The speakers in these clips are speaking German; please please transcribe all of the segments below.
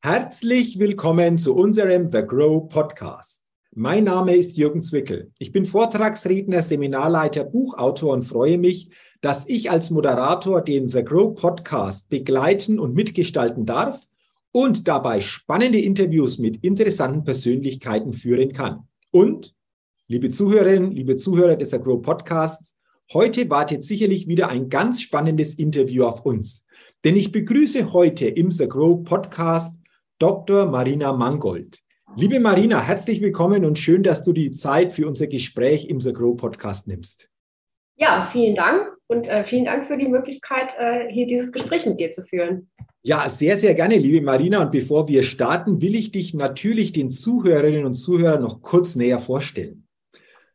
Herzlich willkommen zu unserem The Grow Podcast. Mein Name ist Jürgen Zwickel. Ich bin Vortragsredner, Seminarleiter, Buchautor und freue mich, dass ich als Moderator den The Grow Podcast begleiten und mitgestalten darf und dabei spannende Interviews mit interessanten Persönlichkeiten führen kann. Und, liebe Zuhörerinnen, liebe Zuhörer des The Grow Podcasts, heute wartet sicherlich wieder ein ganz spannendes Interview auf uns. Denn ich begrüße heute im The Grow Podcast Dr. Marina Mangold. Liebe Marina, herzlich willkommen und schön, dass du die Zeit für unser Gespräch im The Grow Podcast nimmst. Ja, vielen Dank und äh, vielen Dank für die Möglichkeit, äh, hier dieses Gespräch mit dir zu führen. Ja, sehr, sehr gerne, liebe Marina. Und bevor wir starten, will ich dich natürlich den Zuhörerinnen und Zuhörern noch kurz näher vorstellen.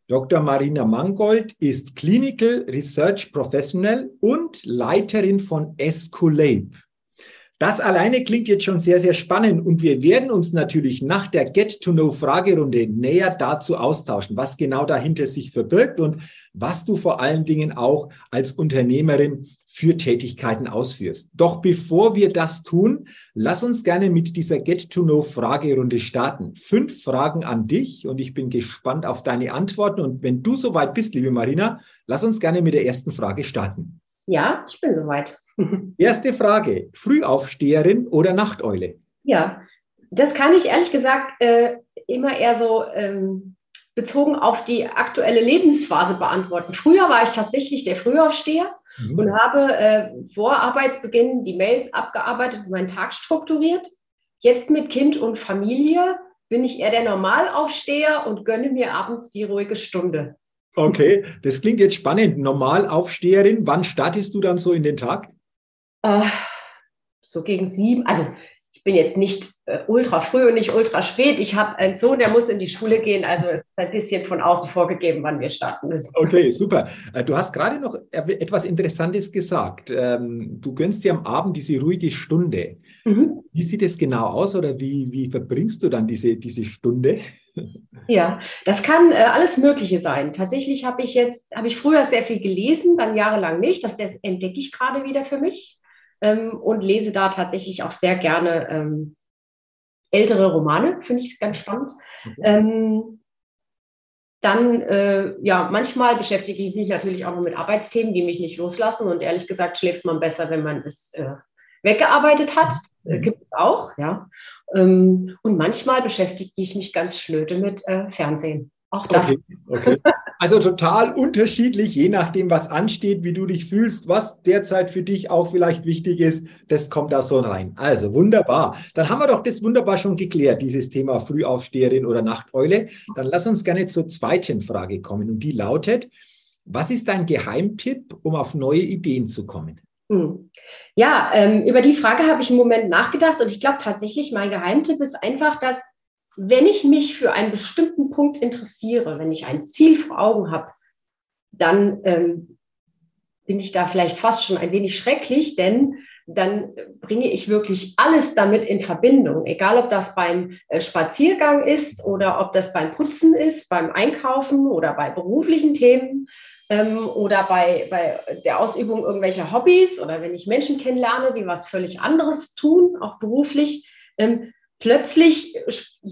Dr. Marina Mangold ist Clinical Research Professional und Leiterin von Escolab. Das alleine klingt jetzt schon sehr, sehr spannend und wir werden uns natürlich nach der Get-to-Know-Fragerunde näher dazu austauschen, was genau dahinter sich verbirgt und was du vor allen Dingen auch als Unternehmerin für Tätigkeiten ausführst. Doch bevor wir das tun, lass uns gerne mit dieser Get-to-Know-Fragerunde starten. Fünf Fragen an dich und ich bin gespannt auf deine Antworten. Und wenn du soweit bist, liebe Marina, lass uns gerne mit der ersten Frage starten. Ja, ich bin soweit. Erste Frage: Frühaufsteherin oder Nachteule? Ja, das kann ich ehrlich gesagt äh, immer eher so ähm, bezogen auf die aktuelle Lebensphase beantworten. Früher war ich tatsächlich der Frühaufsteher mhm. und habe äh, vor Arbeitsbeginn die Mails abgearbeitet und meinen Tag strukturiert. Jetzt mit Kind und Familie bin ich eher der Normalaufsteher und gönne mir abends die ruhige Stunde. Okay, das klingt jetzt spannend. Normalaufsteherin, wann startest du dann so in den Tag? Äh, so gegen sieben. Also ich bin jetzt nicht äh, ultra früh und nicht ultra spät. Ich habe einen Sohn, der muss in die Schule gehen. Also es ist ein bisschen von außen vorgegeben, wann wir starten müssen. Okay, super. Äh, du hast gerade noch etwas Interessantes gesagt. Ähm, du gönnst dir am Abend diese ruhige Stunde. Mhm. Wie sieht es genau aus oder wie, wie verbringst du dann diese, diese Stunde? Ja, das kann äh, alles Mögliche sein. Tatsächlich habe ich jetzt, habe ich früher sehr viel gelesen, dann jahrelang nicht. Das, das entdecke ich gerade wieder für mich ähm, und lese da tatsächlich auch sehr gerne ähm, ältere Romane, finde ich ganz spannend. Mhm. Ähm, dann, äh, ja, manchmal beschäftige ich mich natürlich auch noch mit Arbeitsthemen, die mich nicht loslassen. Und ehrlich gesagt schläft man besser, wenn man es äh, weggearbeitet hat. Äh, mhm. gibt es auch, ja. Ähm, und manchmal beschäftige ich mich ganz schnöde mit äh, Fernsehen. Auch das. Okay, okay. Also total unterschiedlich, je nachdem, was ansteht, wie du dich fühlst, was derzeit für dich auch vielleicht wichtig ist, das kommt da so rein. Also wunderbar. Dann haben wir doch das wunderbar schon geklärt, dieses Thema Frühaufsteherin oder Nachteule. Dann lass uns gerne zur zweiten Frage kommen und die lautet, was ist dein Geheimtipp, um auf neue Ideen zu kommen? Hm. Ja, ähm, über die Frage habe ich im Moment nachgedacht und ich glaube tatsächlich, mein Geheimtipp ist einfach, dass wenn ich mich für einen bestimmten Punkt interessiere, wenn ich ein Ziel vor Augen habe, dann ähm, bin ich da vielleicht fast schon ein wenig schrecklich, denn dann bringe ich wirklich alles damit in Verbindung, egal ob das beim äh, Spaziergang ist oder ob das beim Putzen ist, beim Einkaufen oder bei beruflichen Themen ähm, oder bei, bei der Ausübung irgendwelcher Hobbys oder wenn ich Menschen kennenlerne, die was völlig anderes tun, auch beruflich. Ähm, plötzlich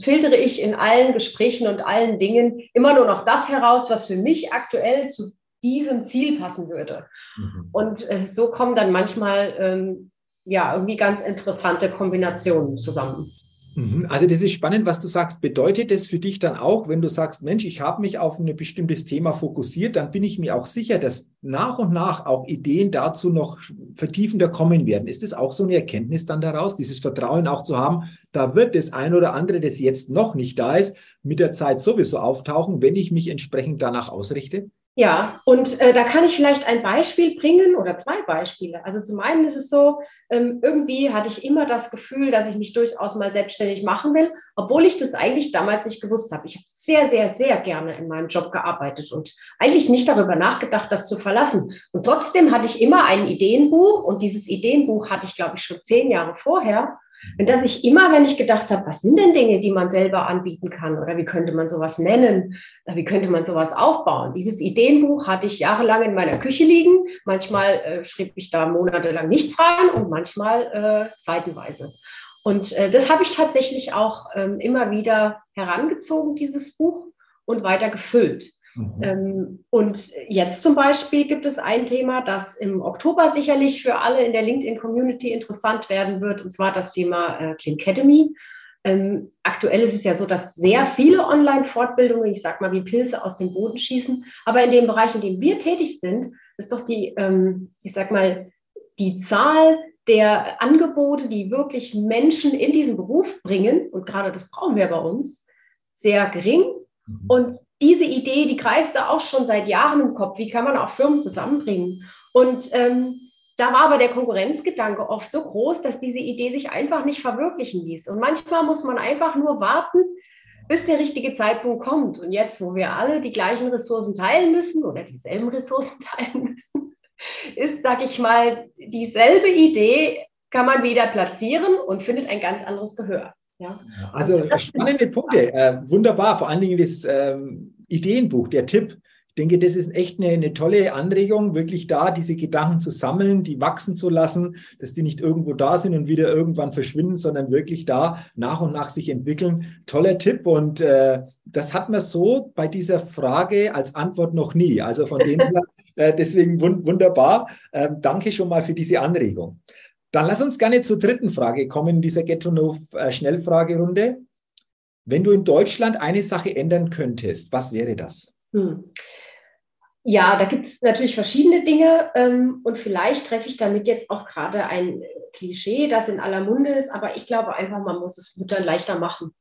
filtere ich in allen Gesprächen und allen Dingen immer nur noch das heraus, was für mich aktuell zu diesem Ziel passen würde. Mhm. Und äh, so kommen dann manchmal ähm, ja irgendwie ganz interessante Kombinationen zusammen. Mhm. Also das ist spannend, was du sagst. Bedeutet das für dich dann auch, wenn du sagst, Mensch, ich habe mich auf ein bestimmtes Thema fokussiert, dann bin ich mir auch sicher, dass nach und nach auch Ideen dazu noch vertiefender kommen werden. Ist das auch so eine Erkenntnis dann daraus, dieses Vertrauen auch zu haben, da wird das ein oder andere, das jetzt noch nicht da ist, mit der Zeit sowieso auftauchen, wenn ich mich entsprechend danach ausrichte? Ja, und äh, da kann ich vielleicht ein Beispiel bringen oder zwei Beispiele. Also zum einen ist es so, ähm, irgendwie hatte ich immer das Gefühl, dass ich mich durchaus mal selbstständig machen will, obwohl ich das eigentlich damals nicht gewusst habe. Ich habe sehr, sehr, sehr gerne in meinem Job gearbeitet und eigentlich nicht darüber nachgedacht, das zu verlassen. Und trotzdem hatte ich immer ein Ideenbuch und dieses Ideenbuch hatte ich, glaube ich, schon zehn Jahre vorher. Und dass ich immer, wenn ich gedacht habe, was sind denn Dinge, die man selber anbieten kann oder wie könnte man sowas nennen, wie könnte man sowas aufbauen. Dieses Ideenbuch hatte ich jahrelang in meiner Küche liegen. Manchmal äh, schrieb ich da monatelang nichts rein und manchmal äh, seitenweise. Und äh, das habe ich tatsächlich auch ähm, immer wieder herangezogen, dieses Buch, und weiter gefüllt. Mhm. Ähm, und jetzt zum Beispiel gibt es ein Thema, das im Oktober sicherlich für alle in der LinkedIn-Community interessant werden wird, und zwar das Thema äh, Clean Academy. Ähm, aktuell ist es ja so, dass sehr viele Online-Fortbildungen, ich sag mal, wie Pilze aus dem Boden schießen. Aber in dem Bereich, in dem wir tätig sind, ist doch die, ähm, ich sag mal, die Zahl der Angebote, die wirklich Menschen in diesen Beruf bringen, und gerade das brauchen wir bei uns, sehr gering. Mhm. Und diese Idee, die kreiste auch schon seit Jahren im Kopf. Wie kann man auch Firmen zusammenbringen? Und ähm, da war aber der Konkurrenzgedanke oft so groß, dass diese Idee sich einfach nicht verwirklichen ließ. Und manchmal muss man einfach nur warten, bis der richtige Zeitpunkt kommt. Und jetzt, wo wir alle die gleichen Ressourcen teilen müssen oder dieselben Ressourcen teilen müssen, ist, sag ich mal, dieselbe Idee kann man wieder platzieren und findet ein ganz anderes Gehör. Ja. Also spannende Punkte, äh, wunderbar. Vor allen Dingen das ähm, Ideenbuch, der Tipp. Ich denke, das ist echt eine, eine, tolle Anregung, wirklich da diese Gedanken zu sammeln, die wachsen zu lassen, dass die nicht irgendwo da sind und wieder irgendwann verschwinden, sondern wirklich da nach und nach sich entwickeln. Toller Tipp und äh, das hat man so bei dieser Frage als Antwort noch nie. Also von dem her, äh, deswegen wund wunderbar. Ähm, danke schon mal für diese Anregung. Dann lass uns gerne zur dritten Frage kommen in dieser Ghetto-No-Schnellfragerunde. Wenn du in Deutschland eine Sache ändern könntest, was wäre das? Hm. Ja, da gibt es natürlich verschiedene Dinge ähm, und vielleicht treffe ich damit jetzt auch gerade ein Klischee, das in aller Munde ist, aber ich glaube einfach, man muss es Müttern leichter machen.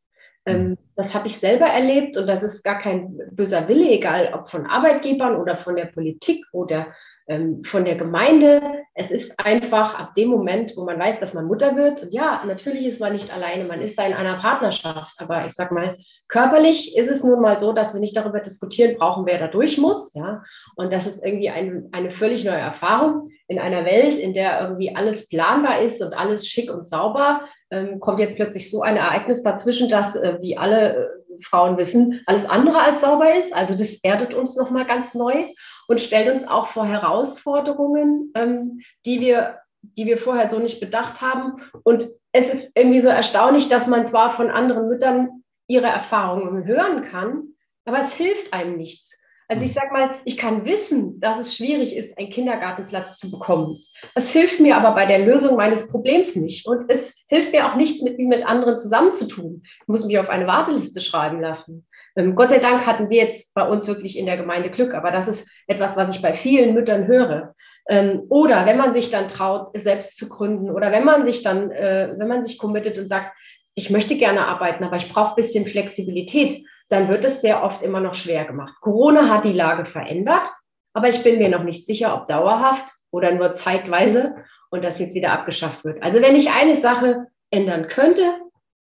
Ähm, mhm. das habe ich selber erlebt und das ist gar kein böser Wille, egal ob von Arbeitgebern oder von der Politik oder ähm, von der Gemeinde. Es ist einfach ab dem Moment, wo man weiß, dass man Mutter wird. Und ja, natürlich ist man nicht alleine, man ist da in einer Partnerschaft. Aber ich sage mal, körperlich ist es nun mal so, dass wir nicht darüber diskutieren brauchen, wer da durch muss. Ja? Und das ist irgendwie ein, eine völlig neue Erfahrung in einer Welt, in der irgendwie alles planbar ist und alles schick und sauber. Ähm, kommt jetzt plötzlich so ein Ereignis dazwischen, dass, äh, wie alle äh, Frauen wissen, alles andere als sauber ist. Also das erdet uns nochmal ganz neu und stellt uns auch vor Herausforderungen, ähm, die, wir, die wir vorher so nicht bedacht haben. Und es ist irgendwie so erstaunlich, dass man zwar von anderen Müttern ihre Erfahrungen hören kann, aber es hilft einem nichts. Also ich sage mal, ich kann wissen, dass es schwierig ist, einen Kindergartenplatz zu bekommen. Das hilft mir aber bei der Lösung meines Problems nicht. Und es hilft mir auch nichts, mit, mit anderen zusammenzutun. Ich muss mich auf eine Warteliste schreiben lassen. Ähm, Gott sei Dank hatten wir jetzt bei uns wirklich in der Gemeinde Glück, aber das ist etwas, was ich bei vielen Müttern höre. Ähm, oder wenn man sich dann traut, selbst zu gründen, oder wenn man sich dann, äh, wenn man sich committet und sagt, ich möchte gerne arbeiten, aber ich brauche ein bisschen Flexibilität, dann wird es sehr oft immer noch schwer gemacht. Corona hat die Lage verändert, aber ich bin mir noch nicht sicher, ob dauerhaft oder nur zeitweise und das jetzt wieder abgeschafft wird. Also wenn ich eine Sache ändern könnte,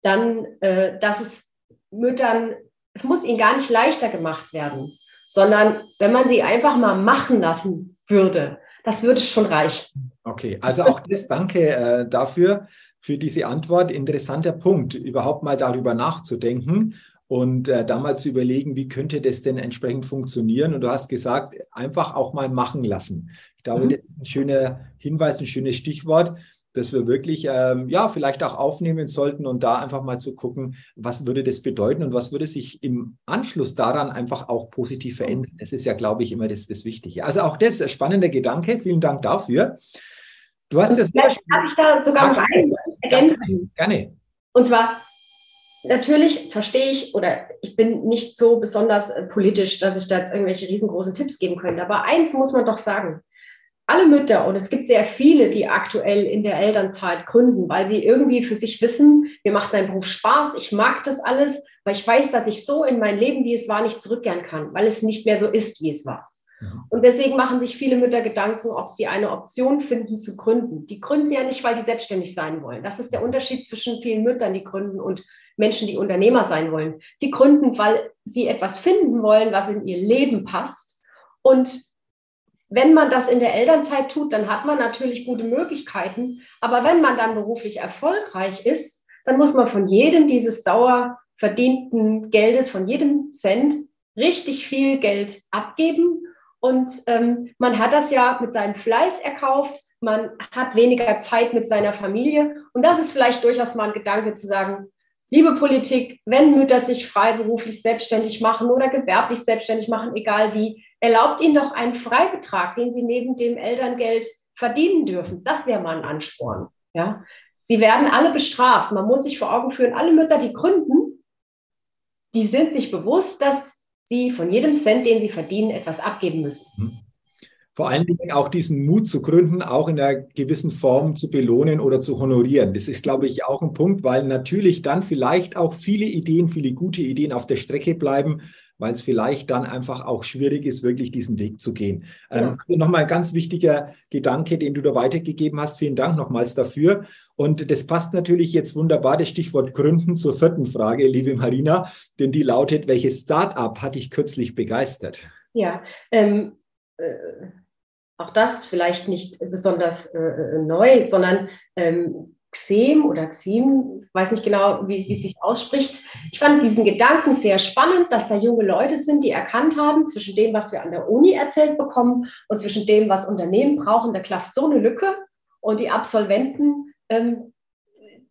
dann, äh, dass es Müttern es muss ihnen gar nicht leichter gemacht werden, sondern wenn man sie einfach mal machen lassen würde, das würde schon reichen. Okay, also auch das danke äh, dafür, für diese Antwort. Interessanter Punkt, überhaupt mal darüber nachzudenken und äh, da mal zu überlegen, wie könnte das denn entsprechend funktionieren. Und du hast gesagt, einfach auch mal machen lassen. Ich glaube, mhm. das ist ein schöner Hinweis, ein schönes Stichwort dass wir wirklich, ähm, ja, vielleicht auch aufnehmen sollten und da einfach mal zu gucken, was würde das bedeuten und was würde sich im Anschluss daran einfach auch positiv verändern. Das ist ja, glaube ich, immer das, das Wichtige. Also auch das ein spannender Gedanke. Vielen Dank dafür. Du hast das. Darf ich da sogar noch eins ergänzen? Gerne. Und zwar, natürlich verstehe ich oder ich bin nicht so besonders äh, politisch, dass ich da jetzt irgendwelche riesengroßen Tipps geben könnte. Aber eins muss man doch sagen alle Mütter, und es gibt sehr viele, die aktuell in der Elternzeit gründen, weil sie irgendwie für sich wissen, mir macht mein Beruf Spaß, ich mag das alles, weil ich weiß, dass ich so in mein Leben, wie es war, nicht zurückkehren kann, weil es nicht mehr so ist, wie es war. Und deswegen machen sich viele Mütter Gedanken, ob sie eine Option finden zu gründen. Die gründen ja nicht, weil die selbstständig sein wollen. Das ist der Unterschied zwischen vielen Müttern, die gründen und Menschen, die Unternehmer sein wollen. Die gründen, weil sie etwas finden wollen, was in ihr Leben passt und wenn man das in der Elternzeit tut, dann hat man natürlich gute Möglichkeiten. Aber wenn man dann beruflich erfolgreich ist, dann muss man von jedem dieses dauerverdienten Geldes, von jedem Cent, richtig viel Geld abgeben. Und ähm, man hat das ja mit seinem Fleiß erkauft. man hat weniger Zeit mit seiner Familie. Und das ist vielleicht durchaus mal ein Gedanke zu sagen, liebe Politik, wenn Mütter sich freiberuflich selbstständig machen oder gewerblich selbstständig machen, egal wie, erlaubt ihnen doch einen Freibetrag, den sie neben dem Elterngeld verdienen dürfen. Das wäre mal ein Ansporn. Ja? Sie werden alle bestraft. Man muss sich vor Augen führen, alle Mütter, die gründen, die sind sich bewusst, dass sie von jedem Cent, den sie verdienen, etwas abgeben müssen. Mhm vor allen Dingen auch diesen Mut zu gründen, auch in einer gewissen Form zu belohnen oder zu honorieren. Das ist, glaube ich, auch ein Punkt, weil natürlich dann vielleicht auch viele Ideen, viele gute Ideen auf der Strecke bleiben, weil es vielleicht dann einfach auch schwierig ist, wirklich diesen Weg zu gehen. Ähm, ja. Ähm, Nochmal ein ganz wichtiger Gedanke, den du da weitergegeben hast. Vielen Dank nochmals dafür. Und das passt natürlich jetzt wunderbar, das Stichwort Gründen zur vierten Frage, liebe Marina, denn die lautet, welches Start-up hat dich kürzlich begeistert? Ja, ähm, äh auch das vielleicht nicht besonders äh, neu, sondern ähm, Xem oder Xim, weiß nicht genau, wie, wie es sich ausspricht. Ich fand diesen Gedanken sehr spannend, dass da junge Leute sind, die erkannt haben, zwischen dem, was wir an der Uni erzählt bekommen und zwischen dem, was Unternehmen brauchen, da klafft so eine Lücke. Und die Absolventen ähm,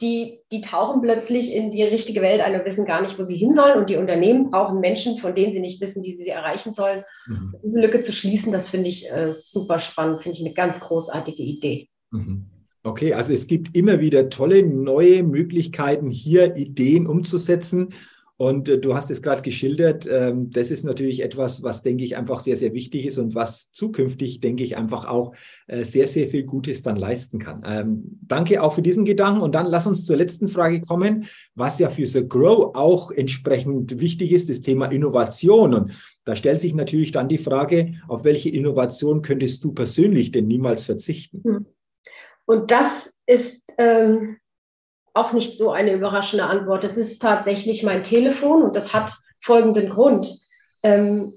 die, die tauchen plötzlich in die richtige Welt ein und wissen gar nicht, wo sie hin sollen. Und die Unternehmen brauchen Menschen, von denen sie nicht wissen, wie sie sie erreichen sollen. Mhm. Diese Lücke zu schließen, das finde ich äh, super spannend, finde ich eine ganz großartige Idee. Mhm. Okay, also es gibt immer wieder tolle neue Möglichkeiten, hier Ideen umzusetzen. Und äh, du hast es gerade geschildert, ähm, das ist natürlich etwas, was, denke ich, einfach sehr, sehr wichtig ist und was zukünftig, denke ich, einfach auch äh, sehr, sehr viel Gutes dann leisten kann. Ähm, danke auch für diesen Gedanken. Und dann lass uns zur letzten Frage kommen, was ja für The Grow auch entsprechend wichtig ist, das Thema Innovation. Und da stellt sich natürlich dann die Frage, auf welche Innovation könntest du persönlich denn niemals verzichten? Hm. Und das ist ähm auch nicht so eine überraschende Antwort. Es ist tatsächlich mein Telefon und das hat folgenden Grund. Ähm,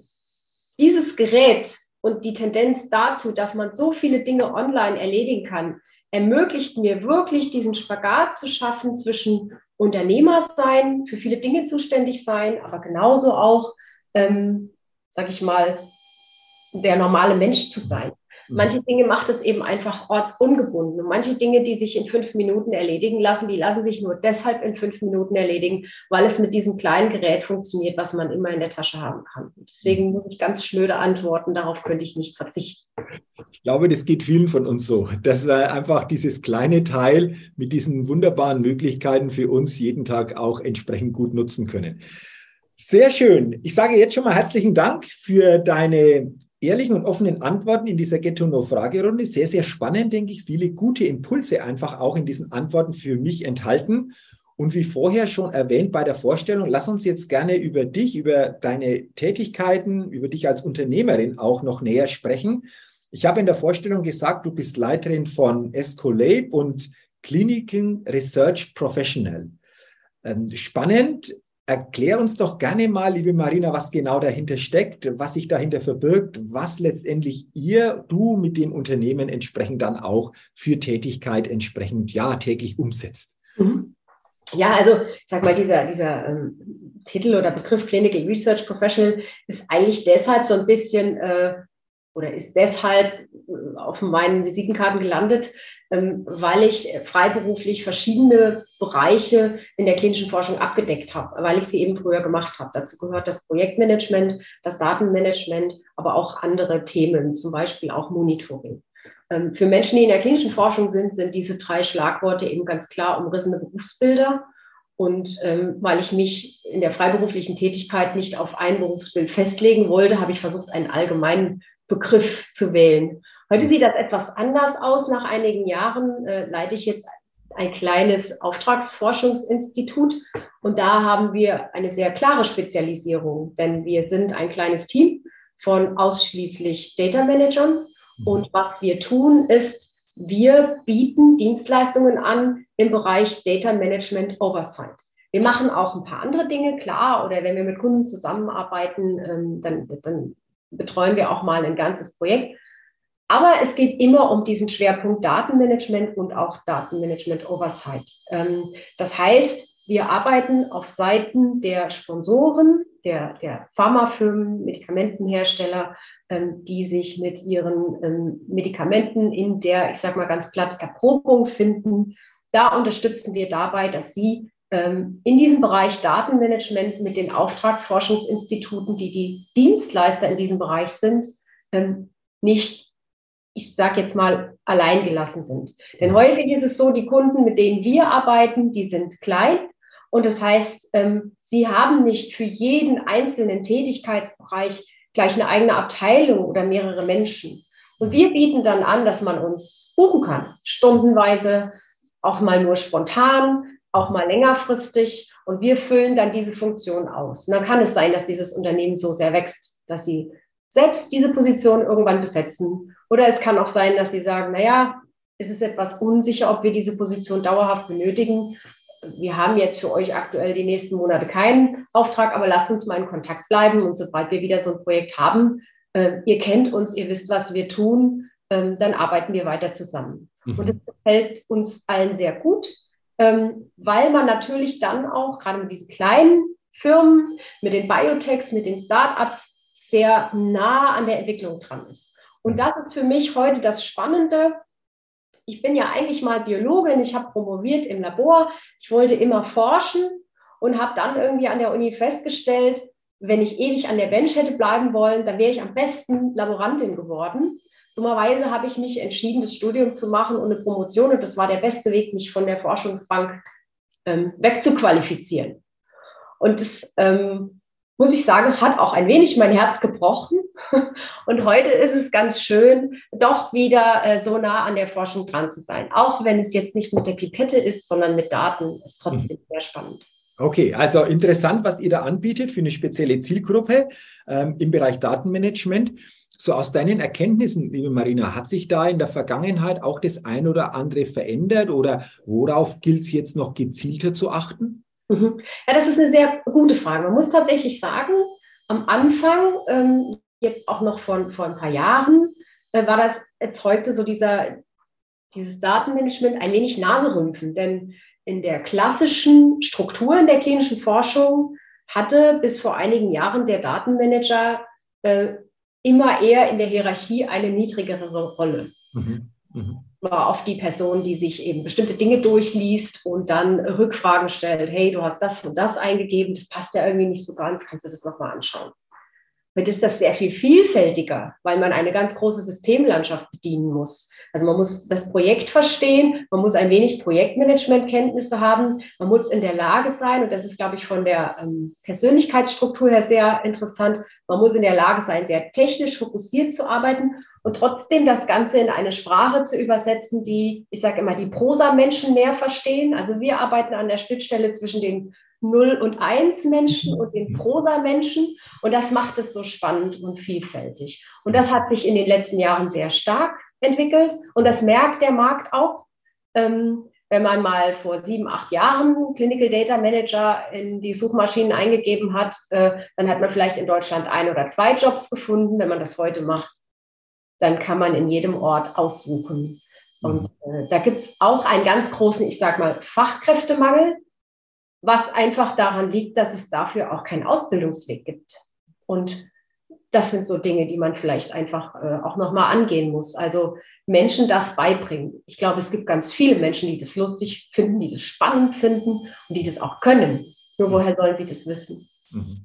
dieses Gerät und die Tendenz dazu, dass man so viele Dinge online erledigen kann, ermöglicht mir wirklich diesen Spagat zu schaffen zwischen Unternehmer sein, für viele Dinge zuständig sein, aber genauso auch, ähm, sage ich mal, der normale Mensch zu sein. Mhm. Manche Dinge macht es eben einfach ortsungebunden. Und manche Dinge, die sich in fünf Minuten erledigen lassen, die lassen sich nur deshalb in fünf Minuten erledigen, weil es mit diesem kleinen Gerät funktioniert, was man immer in der Tasche haben kann. Und deswegen mhm. muss ich ganz schnöde antworten, darauf könnte ich nicht verzichten. Ich glaube, das geht vielen von uns so, dass wir einfach dieses kleine Teil mit diesen wunderbaren Möglichkeiten für uns jeden Tag auch entsprechend gut nutzen können. Sehr schön. Ich sage jetzt schon mal herzlichen Dank für deine ehrlichen und offenen Antworten in dieser Ghetto-No-Fragerunde. Sehr, sehr spannend, denke ich. Viele gute Impulse einfach auch in diesen Antworten für mich enthalten. Und wie vorher schon erwähnt bei der Vorstellung, lass uns jetzt gerne über dich, über deine Tätigkeiten, über dich als Unternehmerin auch noch näher sprechen. Ich habe in der Vorstellung gesagt, du bist Leiterin von Escolab und Clinical Research Professional. Ähm, spannend, Erklär uns doch gerne mal, liebe Marina, was genau dahinter steckt, was sich dahinter verbirgt, was letztendlich ihr, du mit dem Unternehmen entsprechend dann auch für Tätigkeit entsprechend ja täglich umsetzt. Mhm. Ja, also ich sag mal, dieser, dieser ähm, Titel oder Begriff Clinical Research Professional ist eigentlich deshalb so ein bisschen äh, oder ist deshalb äh, auf meinen Visitenkarten gelandet, weil ich freiberuflich verschiedene Bereiche in der klinischen Forschung abgedeckt habe, weil ich sie eben früher gemacht habe. Dazu gehört das Projektmanagement, das Datenmanagement, aber auch andere Themen, zum Beispiel auch Monitoring. Ähm, für Menschen, die in der klinischen Forschung sind, sind diese drei Schlagworte eben ganz klar umrissene Berufsbilder. Und ähm, weil ich mich in der freiberuflichen Tätigkeit nicht auf ein Berufsbild festlegen wollte, habe ich versucht, einen allgemeinen Begriff zu wählen. Heute sieht das etwas anders aus. Nach einigen Jahren äh, leite ich jetzt ein kleines Auftragsforschungsinstitut und da haben wir eine sehr klare Spezialisierung, denn wir sind ein kleines Team von ausschließlich Data Managern mhm. und was wir tun ist, wir bieten Dienstleistungen an im Bereich Data Management Oversight. Wir machen auch ein paar andere Dinge, klar, oder wenn wir mit Kunden zusammenarbeiten, ähm, dann, dann betreuen wir auch mal ein ganzes Projekt. Aber es geht immer um diesen Schwerpunkt Datenmanagement und auch Datenmanagement Oversight. Ähm, das heißt, wir arbeiten auf Seiten der Sponsoren, der, der Pharmafirmen, Medikamentenhersteller, ähm, die sich mit ihren ähm, Medikamenten in der, ich sage mal ganz platt, Erprobung finden. Da unterstützen wir dabei, dass sie in diesem Bereich Datenmanagement mit den Auftragsforschungsinstituten, die die Dienstleister in diesem Bereich sind, nicht, ich sage jetzt mal, allein gelassen sind. Denn häufig ist es so, die Kunden, mit denen wir arbeiten, die sind klein. Und das heißt, ähm, sie haben nicht für jeden einzelnen Tätigkeitsbereich gleich eine eigene Abteilung oder mehrere Menschen. Und wir bieten dann an, dass man uns buchen kann, stundenweise, auch mal nur spontan, auch mal längerfristig. Und wir füllen dann diese Funktion aus. Und dann kann es sein, dass dieses Unternehmen so sehr wächst, dass sie selbst diese Position irgendwann besetzen. Oder es kann auch sein, dass sie sagen, naja, es ist etwas unsicher, ob wir diese Position dauerhaft benötigen. Wir haben jetzt für euch aktuell die nächsten Monate keinen Auftrag, aber lasst uns mal in Kontakt bleiben. Und sobald wir wieder so ein Projekt haben, äh, ihr kennt uns, ihr wisst, was wir tun, äh, dann arbeiten wir weiter zusammen. Mhm. Und das gefällt uns allen sehr gut, ähm, weil man natürlich dann auch, gerade mit diesen kleinen Firmen, mit den Biotechs, mit den Startups, sehr nah an der Entwicklung dran ist. Und das ist für mich heute das Spannende. Ich bin ja eigentlich mal Biologin, ich habe promoviert im Labor, ich wollte immer forschen und habe dann irgendwie an der Uni festgestellt, wenn ich ewig an der Bench hätte bleiben wollen, dann wäre ich am besten Laborantin geworden. Dummerweise habe ich mich entschieden, das Studium zu machen und eine Promotion. Und das war der beste Weg, mich von der Forschungsbank ähm, wegzuqualifizieren. Und das, ähm, muss ich sagen, hat auch ein wenig mein Herz gebrochen. Und heute ist es ganz schön, doch wieder äh, so nah an der Forschung dran zu sein. Auch wenn es jetzt nicht mit der Pipette ist, sondern mit Daten, ist trotzdem mhm. sehr spannend. Okay, also interessant, was ihr da anbietet für eine spezielle Zielgruppe ähm, im Bereich Datenmanagement. So aus deinen Erkenntnissen, liebe Marina, hat sich da in der Vergangenheit auch das ein oder andere verändert oder worauf gilt es jetzt noch gezielter zu achten? Mhm. Ja, das ist eine sehr gute Frage. Man muss tatsächlich sagen, am Anfang, ähm, jetzt auch noch vor, vor ein paar Jahren, äh, war das, erzeugte so dieser, dieses Datenmanagement ein wenig Naserümpfen. Denn in der klassischen Struktur in der klinischen Forschung hatte bis vor einigen Jahren der Datenmanager äh, immer eher in der Hierarchie eine niedrigere Rolle. Mhm. Mhm. War oft die Person, die sich eben bestimmte Dinge durchliest und dann Rückfragen stellt. Hey, du hast das und das eingegeben, das passt ja irgendwie nicht so ganz, kannst du das nochmal anschauen? Heute ist das sehr viel vielfältiger, weil man eine ganz große Systemlandschaft bedienen muss. Also man muss das Projekt verstehen, man muss ein wenig Projektmanagementkenntnisse haben, man muss in der Lage sein, und das ist, glaube ich, von der ähm, Persönlichkeitsstruktur her sehr interessant, man muss in der Lage sein, sehr technisch fokussiert zu arbeiten und trotzdem das Ganze in eine Sprache zu übersetzen, die, ich sage immer, die Prosa-Menschen mehr verstehen. Also wir arbeiten an der Schnittstelle zwischen den Null- und Eins-Menschen und den Prosa-Menschen. Und das macht es so spannend und vielfältig. Und das hat sich in den letzten Jahren sehr stark entwickelt. Und das merkt der Markt auch. Ähm, wenn man mal vor sieben, acht Jahren Clinical Data Manager in die Suchmaschinen eingegeben hat, äh, dann hat man vielleicht in Deutschland ein oder zwei Jobs gefunden. Wenn man das heute macht, dann kann man in jedem Ort aussuchen. Und mhm. äh, da gibt es auch einen ganz großen, ich sage mal, Fachkräftemangel, was einfach daran liegt, dass es dafür auch keinen Ausbildungsweg gibt. Und das sind so Dinge, die man vielleicht einfach äh, auch nochmal angehen muss. Also Menschen das beibringen. Ich glaube, es gibt ganz viele Menschen, die das lustig finden, die das spannend finden und die das auch können. Nur woher sollen sie das wissen? Mhm.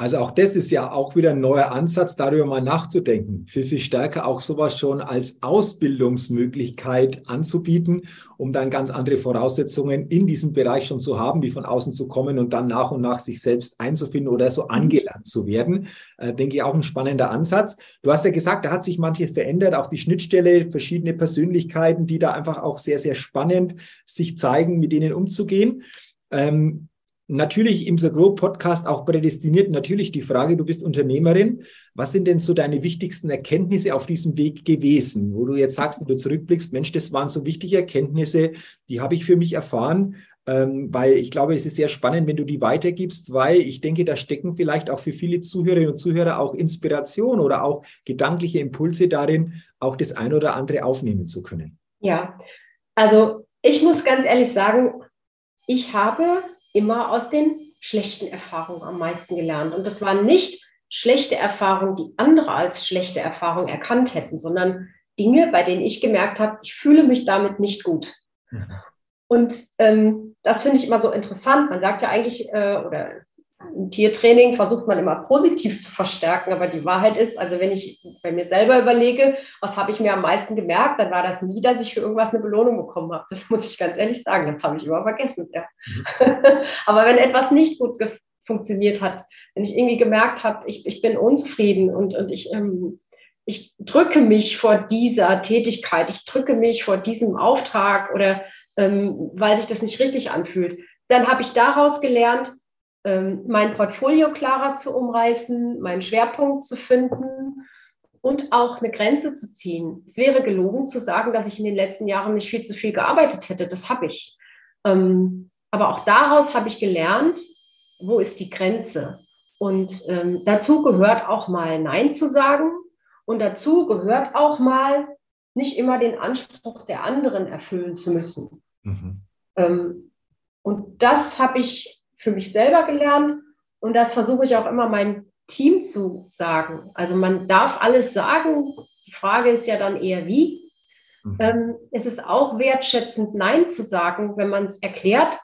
Also auch das ist ja auch wieder ein neuer Ansatz, darüber mal nachzudenken. Viel, viel stärker auch sowas schon als Ausbildungsmöglichkeit anzubieten, um dann ganz andere Voraussetzungen in diesem Bereich schon zu haben, wie von außen zu kommen und dann nach und nach sich selbst einzufinden oder so angelernt zu werden. Äh, denke ich auch ein spannender Ansatz. Du hast ja gesagt, da hat sich manches verändert, auch die Schnittstelle, verschiedene Persönlichkeiten, die da einfach auch sehr, sehr spannend sich zeigen, mit denen umzugehen. Ähm, natürlich im The Grow Podcast auch prädestiniert natürlich die Frage, du bist Unternehmerin. Was sind denn so deine wichtigsten Erkenntnisse auf diesem Weg gewesen, wo du jetzt sagst, wenn du zurückblickst, Mensch, das waren so wichtige Erkenntnisse, die habe ich für mich erfahren, ähm, weil ich glaube, es ist sehr spannend, wenn du die weitergibst, weil ich denke, da stecken vielleicht auch für viele Zuhörerinnen und Zuhörer auch Inspiration oder auch gedankliche Impulse darin, auch das ein oder andere aufnehmen zu können. Ja, also ich muss ganz ehrlich sagen, ich habe immer aus den schlechten Erfahrungen am meisten gelernt. Und das waren nicht schlechte Erfahrungen, die andere als schlechte Erfahrungen erkannt hätten, sondern Dinge, bei denen ich gemerkt habe, ich fühle mich damit nicht gut. Mhm. Und ähm, das finde ich immer so interessant. Man sagt ja eigentlich, äh, oder Tiertraining versucht man immer positiv zu verstärken, aber die Wahrheit ist, also wenn ich bei mir selber überlege, was habe ich mir am meisten gemerkt, dann war das nie, dass ich für irgendwas eine Belohnung bekommen habe. Das muss ich ganz ehrlich sagen, das habe ich immer vergessen. Ja. Mhm. aber wenn etwas nicht gut funktioniert hat, wenn ich irgendwie gemerkt habe, ich, ich bin unzufrieden und, und ich, ähm, ich drücke mich vor dieser Tätigkeit, ich drücke mich vor diesem Auftrag oder ähm, weil sich das nicht richtig anfühlt, dann habe ich daraus gelernt, mein Portfolio klarer zu umreißen, meinen Schwerpunkt zu finden und auch eine Grenze zu ziehen. Es wäre gelogen zu sagen, dass ich in den letzten Jahren nicht viel zu viel gearbeitet hätte. Das habe ich. Ähm, aber auch daraus habe ich gelernt, wo ist die Grenze? Und ähm, dazu gehört auch mal Nein zu sagen. Und dazu gehört auch mal nicht immer den Anspruch der anderen erfüllen zu müssen. Mhm. Ähm, und das habe ich für mich selber gelernt und das versuche ich auch immer meinem Team zu sagen. Also man darf alles sagen. Die Frage ist ja dann eher wie. Mhm. Ähm, es ist auch wertschätzend, Nein zu sagen, wenn man es erklärt.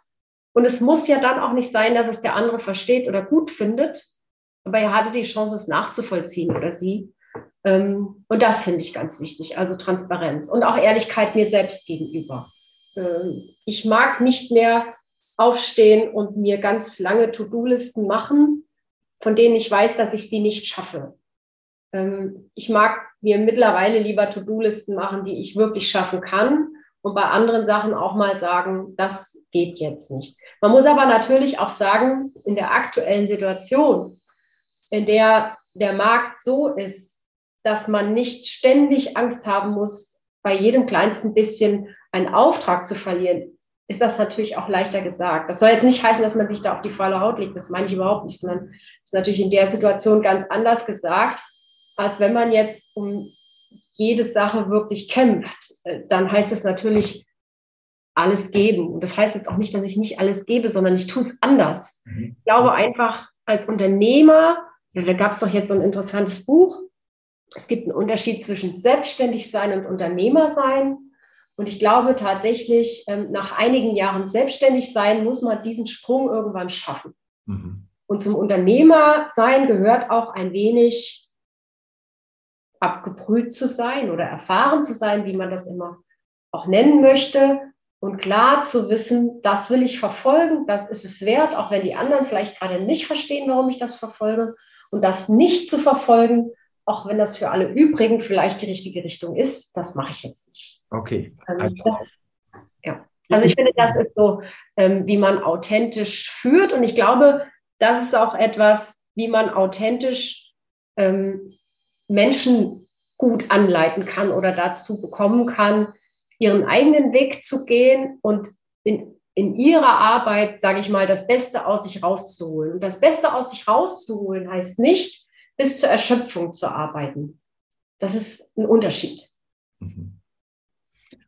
Und es muss ja dann auch nicht sein, dass es der andere versteht oder gut findet, aber er hatte die Chance, es nachzuvollziehen oder sie. Ähm, und das finde ich ganz wichtig, also Transparenz und auch Ehrlichkeit mir selbst gegenüber. Ähm, ich mag nicht mehr aufstehen und mir ganz lange To-Do-Listen machen, von denen ich weiß, dass ich sie nicht schaffe. Ähm, ich mag mir mittlerweile lieber To-Do-Listen machen, die ich wirklich schaffen kann und bei anderen Sachen auch mal sagen, das geht jetzt nicht. Man muss aber natürlich auch sagen, in der aktuellen Situation, in der der Markt so ist, dass man nicht ständig Angst haben muss, bei jedem kleinsten bisschen einen Auftrag zu verlieren, ist das natürlich auch leichter gesagt. Das soll jetzt nicht heißen, dass man sich da auf die faule Haut legt. Das meine ich überhaupt nicht, sondern ist natürlich in der Situation ganz anders gesagt, als wenn man jetzt um jede Sache wirklich kämpft. Äh, dann heißt es natürlich alles geben. Und das heißt jetzt auch nicht, dass ich nicht alles gebe, sondern ich tue es anders. Mhm. Ich glaube einfach als Unternehmer, da gab es doch jetzt so ein interessantes Buch, es gibt einen Unterschied zwischen selbstständig sein und Unternehmer sein. Und ich glaube tatsächlich, ähm, nach einigen Jahren selbstständig sein, muss man diesen Sprung irgendwann schaffen. Mhm. Und zum Unternehmer sein gehört auch ein wenig abgebrüht zu sein oder erfahren zu sein, wie man das immer auch nennen möchte. Und klar zu wissen, das will ich verfolgen, das ist es wert, auch wenn die anderen vielleicht gerade nicht verstehen, warum ich das verfolge. Und das nicht zu verfolgen, auch wenn das für alle übrigen vielleicht die richtige Richtung ist, das mache ich jetzt nicht. Okay. Also, also, das, ja. also ich finde, das ist so, ähm, wie man authentisch führt. Und ich glaube, das ist auch etwas, wie man authentisch ähm, Menschen gut anleiten kann oder dazu bekommen kann, ihren eigenen Weg zu gehen und in, in ihrer Arbeit, sage ich mal, das Beste aus sich rauszuholen. Und das Beste aus sich rauszuholen heißt nicht, bis zur Erschöpfung zu arbeiten. Das ist ein Unterschied. Mhm.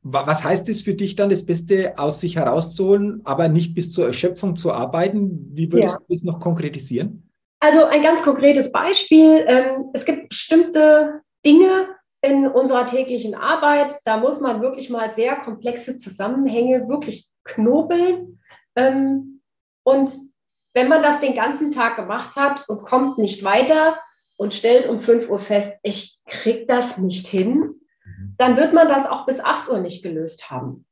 Was heißt es für dich dann, das Beste aus sich herauszuholen, aber nicht bis zur Erschöpfung zu arbeiten? Wie würdest ja. du das noch konkretisieren? Also ein ganz konkretes Beispiel. Ähm, es gibt bestimmte Dinge in unserer täglichen Arbeit, da muss man wirklich mal sehr komplexe Zusammenhänge wirklich knobeln. Ähm, und wenn man das den ganzen Tag gemacht hat und kommt nicht weiter und stellt um 5 Uhr fest, ich kriege das nicht hin, dann wird man das auch bis 8 Uhr nicht gelöst haben.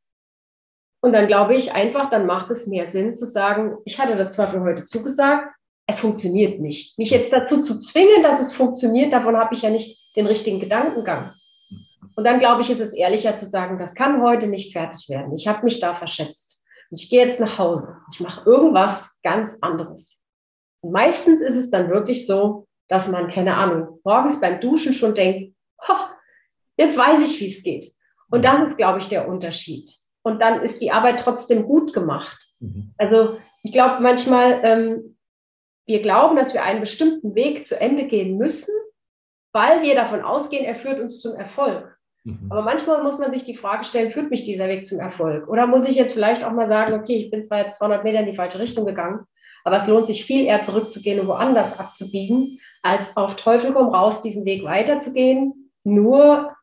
Und dann glaube ich einfach, dann macht es mehr Sinn zu sagen, ich hatte das zwar für heute zugesagt, es funktioniert nicht. Mich jetzt dazu zu zwingen, dass es funktioniert, davon habe ich ja nicht den richtigen Gedankengang. Und dann glaube ich, ist es ehrlicher zu sagen, das kann heute nicht fertig werden. Ich habe mich da verschätzt. Und ich gehe jetzt nach Hause. Ich mache irgendwas ganz anderes. Und meistens ist es dann wirklich so, dass man, keine Ahnung, morgens beim Duschen schon denkt, Jetzt weiß ich, wie es geht. Und das ist, glaube ich, der Unterschied. Und dann ist die Arbeit trotzdem gut gemacht. Mhm. Also ich glaube manchmal, ähm, wir glauben, dass wir einen bestimmten Weg zu Ende gehen müssen, weil wir davon ausgehen, er führt uns zum Erfolg. Mhm. Aber manchmal muss man sich die Frage stellen, führt mich dieser Weg zum Erfolg? Oder muss ich jetzt vielleicht auch mal sagen, okay, ich bin zwar jetzt 200 Meter in die falsche Richtung gegangen, Aber es lohnt sich viel eher zurückzugehen und woanders abzubiegen, als auf Teufel komm raus diesen Weg weiterzugehen. Nur,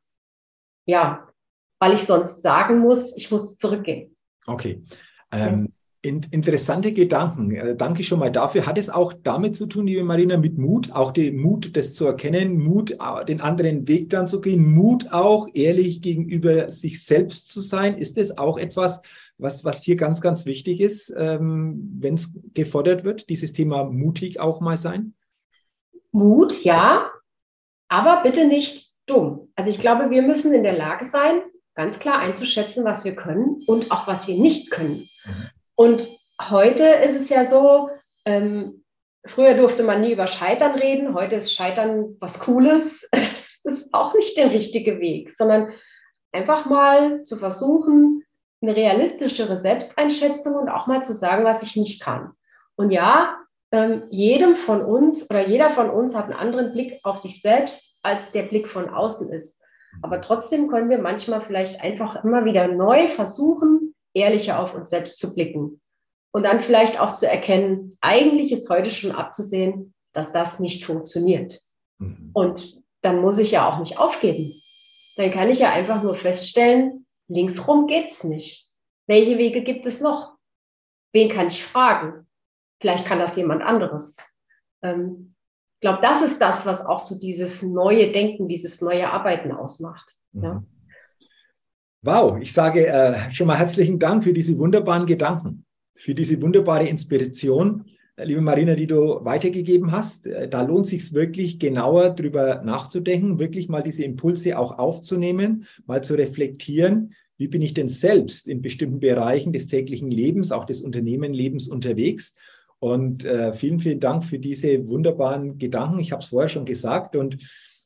ja, weil ich sonst sagen muss, ich muss zurückgehen. Okay. Ähm, in, interessante Gedanken. Äh, danke schon mal dafür. Hat es auch damit zu tun, liebe Marina, mit Mut, auch den Mut, das zu erkennen, Mut, äh, den anderen Weg dann zu gehen, Mut auch, ehrlich gegenüber sich selbst zu sein? Ist das auch etwas, was, was hier ganz, ganz wichtig ist, ähm, wenn es gefordert wird, dieses Thema mutig auch mal sein? Mut, ja, aber bitte nicht dumm. Also ich glaube, wir müssen in der Lage sein, ganz klar einzuschätzen, was wir können und auch was wir nicht können. Mhm. Und heute ist es ja so, ähm, früher durfte man nie über Scheitern reden, heute ist Scheitern was Cooles. Das ist auch nicht der richtige Weg, sondern einfach mal zu versuchen, eine realistischere Selbsteinschätzung und auch mal zu sagen, was ich nicht kann. Und ja, ähm, jedem von uns oder jeder von uns hat einen anderen Blick auf sich selbst, als der Blick von außen ist. Aber trotzdem können wir manchmal vielleicht einfach immer wieder neu versuchen, ehrlicher auf uns selbst zu blicken und dann vielleicht auch zu erkennen, eigentlich ist heute schon abzusehen, dass das nicht funktioniert. Mhm. Und dann muss ich ja auch nicht aufgeben. Dann kann ich ja einfach nur feststellen, linksrum geht's nicht. Welche Wege gibt es noch? Wen kann ich fragen? Vielleicht kann das jemand anderes. Ähm, ich glaube, das ist das, was auch so dieses neue Denken, dieses neue Arbeiten ausmacht. Mhm. Ja. Wow, ich sage äh, schon mal herzlichen Dank für diese wunderbaren Gedanken, für diese wunderbare Inspiration, äh, liebe Marina, die du weitergegeben hast. Äh, da lohnt sich wirklich genauer drüber nachzudenken, wirklich mal diese Impulse auch aufzunehmen, mal zu reflektieren. Wie bin ich denn selbst in bestimmten Bereichen des täglichen Lebens, auch des Unternehmenlebens unterwegs? Und äh, vielen, vielen Dank für diese wunderbaren Gedanken. Ich habe es vorher schon gesagt und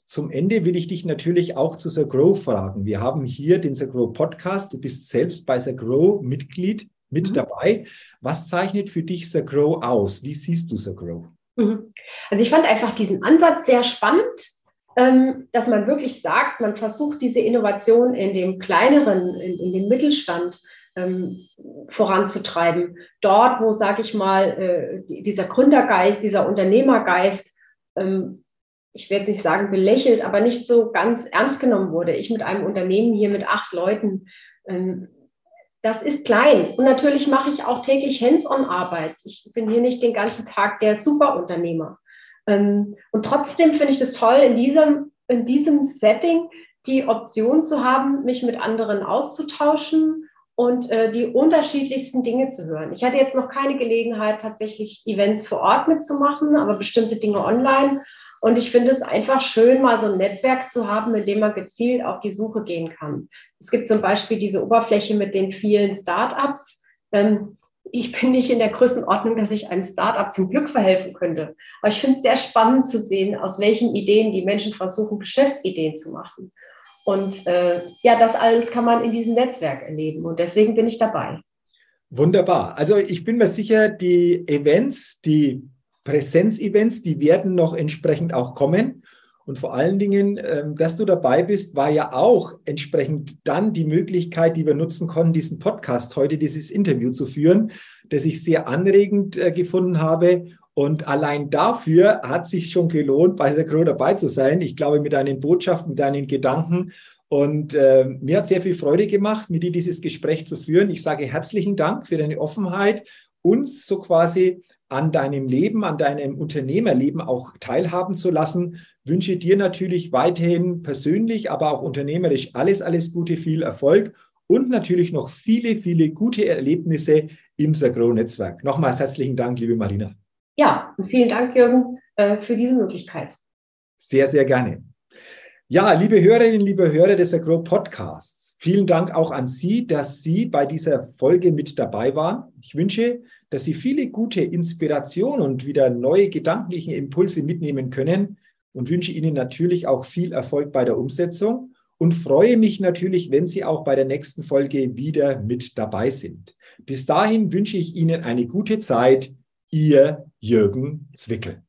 zum Ende will ich dich natürlich auch zu The Grow fragen. Wir haben hier den The Grow Podcast. Du bist selbst bei The Grow Mitglied mit mhm. dabei. Was zeichnet für dich The Grow aus? Wie siehst du The Grow? Mhm. Also ich fand einfach diesen Ansatz sehr spannend, ähm, dass man wirklich sagt, man versucht diese Innovation in dem kleineren, in, in dem Mittelstand ähm, voranzutreiben. Dort, wo, sage ich mal, äh, dieser Gründergeist, dieser Unternehmergeist ähm, ich werde nicht sagen belächelt, aber nicht so ganz ernst genommen wurde. Ich mit einem Unternehmen hier mit acht Leuten, ähm, das ist klein. Und natürlich mache ich auch täglich Hands-on-Arbeit. Ich bin hier nicht den ganzen Tag der Superunternehmer. Ähm, und trotzdem finde ich es toll, in diesem, in diesem Setting die Option zu haben, mich mit anderen auszutauschen und äh, die unterschiedlichsten Dinge zu hören. Ich hatte jetzt noch keine Gelegenheit, tatsächlich Events vor Ort mitzumachen, aber bestimmte Dinge online. Und ich finde es einfach schön, mal so ein Netzwerk zu haben, mit dem man gezielt auf die Suche gehen kann. Es gibt zum Beispiel diese Oberfläche mit den vielen Startups. Ähm, ich bin nicht in der Größenordnung, dass ich einem Startup zum Glück verhelfen könnte. Aber ich finde es sehr spannend zu sehen, aus welchen Ideen die Menschen versuchen, Geschäftsideen zu machen. Und äh, ja, das alles kann man in diesem Netzwerk erleben. Und deswegen bin ich dabei. Wunderbar. Also ich bin mir sicher, die Events, die Präsenzevents, die werden noch entsprechend auch kommen. Und vor allen Dingen, ähm, dass du dabei bist, war ja auch entsprechend dann die Möglichkeit, die wir nutzen konnten, diesen Podcast heute, dieses Interview zu führen, das ich sehr anregend äh, gefunden habe. Und allein dafür hat sich schon gelohnt, bei der Crew dabei zu sein. Ich glaube, mit deinen Botschaften, mit deinen Gedanken. Und äh, mir hat sehr viel Freude gemacht, mit dir dieses Gespräch zu führen. Ich sage herzlichen Dank für deine Offenheit, uns so quasi an deinem Leben, an deinem Unternehmerleben auch teilhaben zu lassen. Wünsche dir natürlich weiterhin persönlich, aber auch unternehmerisch alles, alles Gute, viel Erfolg und natürlich noch viele, viele gute Erlebnisse im Sagro-Netzwerk. Nochmals herzlichen Dank, liebe Marina. Ja, vielen Dank, Jürgen, äh, für diese Möglichkeit. Sehr, sehr gerne. Ja, liebe Hörerinnen, liebe Hörer des Agro Podcasts, vielen Dank auch an Sie, dass Sie bei dieser Folge mit dabei waren. Ich wünsche, dass Sie viele gute Inspirationen und wieder neue gedankliche Impulse mitnehmen können und wünsche Ihnen natürlich auch viel Erfolg bei der Umsetzung und freue mich natürlich, wenn Sie auch bei der nächsten Folge wieder mit dabei sind. Bis dahin wünsche ich Ihnen eine gute Zeit. Ihr Jürgen Zwickel.